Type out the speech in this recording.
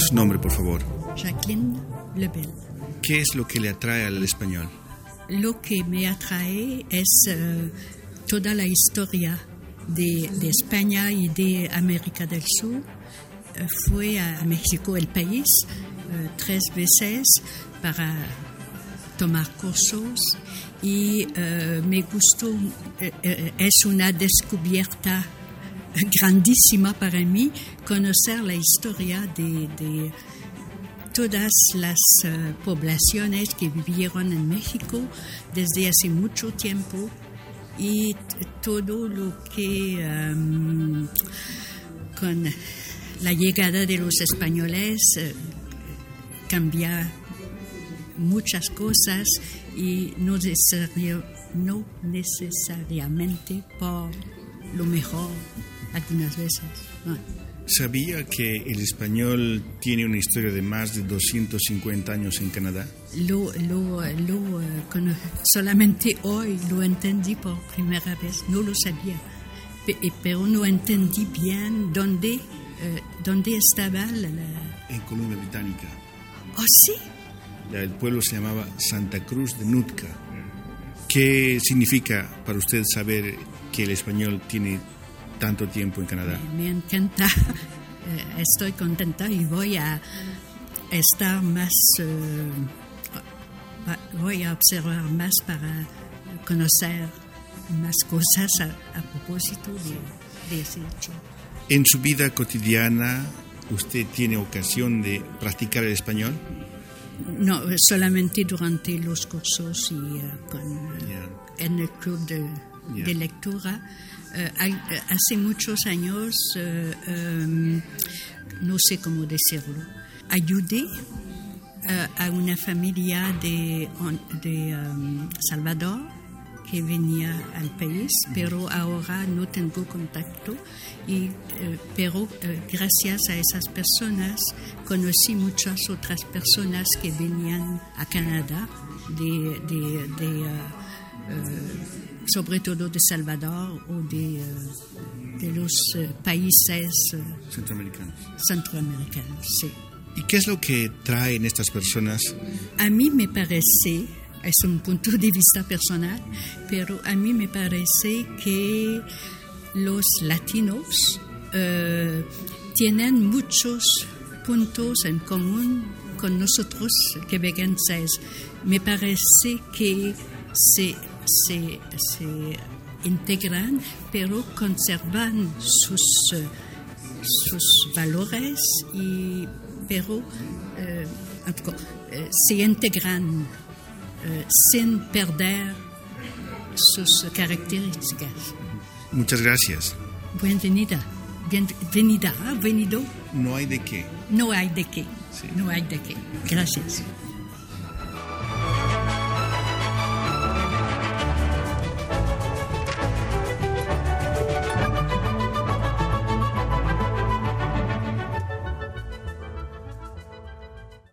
su nombre, por favor? Jacqueline Lebel. ¿Qué es lo que le atrae al español? Lo que me atrae es eh, toda la historia de, de España y de América del Sur. Eh, fui a México, el país, eh, tres veces para tomar cursos y me gustó, es una descubierta grandísima para mí conocer la historia de, todas las eh, poblaciones que vivieron en México desde hace mucho tiempo y todo lo que em, con la llegada de los españoles eh, cambia muchas cosas y no necesariamente por lo mejor algunas veces. ¿Sabía que el español tiene una historia de más de 250 años en Canadá? Lo, lo, lo, eh, solamente hoy lo entendí por primera vez, no lo sabía, eh, pero no entendí bien dónde, eh, dónde estaba la... En Columbia Británica. Oh, sí, El pueblo se llamaba Santa Cruz de Nootka. ¿Qué significa para usted saber que el español tiene tanto tiempo en Canadá? me encanta, Eh, estoy contenta y voy a estar más, eh, voy a observar más para conocer más cosas a, a propósito de, de ese hecho. ¿En su vida cotidiana usted tiene ocasión de practicar el español? No, solamente durante los cursos y eh, con, en el club de, lectura. Eh, hay- eh, hace muchos años, em, no sé cómo decirlo, ayudé a una familia de, de em, Salvador que venía al país, pero ahora no tengo contacto. Y, eh, pero eh, gracias a esas personas conocí muchas otras personas que venían a Canadá, de, de- de, eh, sobre todo de Salvador o de, de los países Centroamericanos. centroamericanos. sí. ¿Y qué es lo que traen estas personas? A mí me parece, es un punto de vista personal, pero a mí me parece que los latinos eh, tienen muchos puntos en común con nosotros quebequenses. Me parece que se, se, se integran, pero conservan sus, eh, sus valores, y, pero eh, eh, se integran sin perder sus características. Muchas gracias. Bienvenida, bienvenida, venido, No hay de qué. no hay de qué, Sí. no hay de qué. Gracias.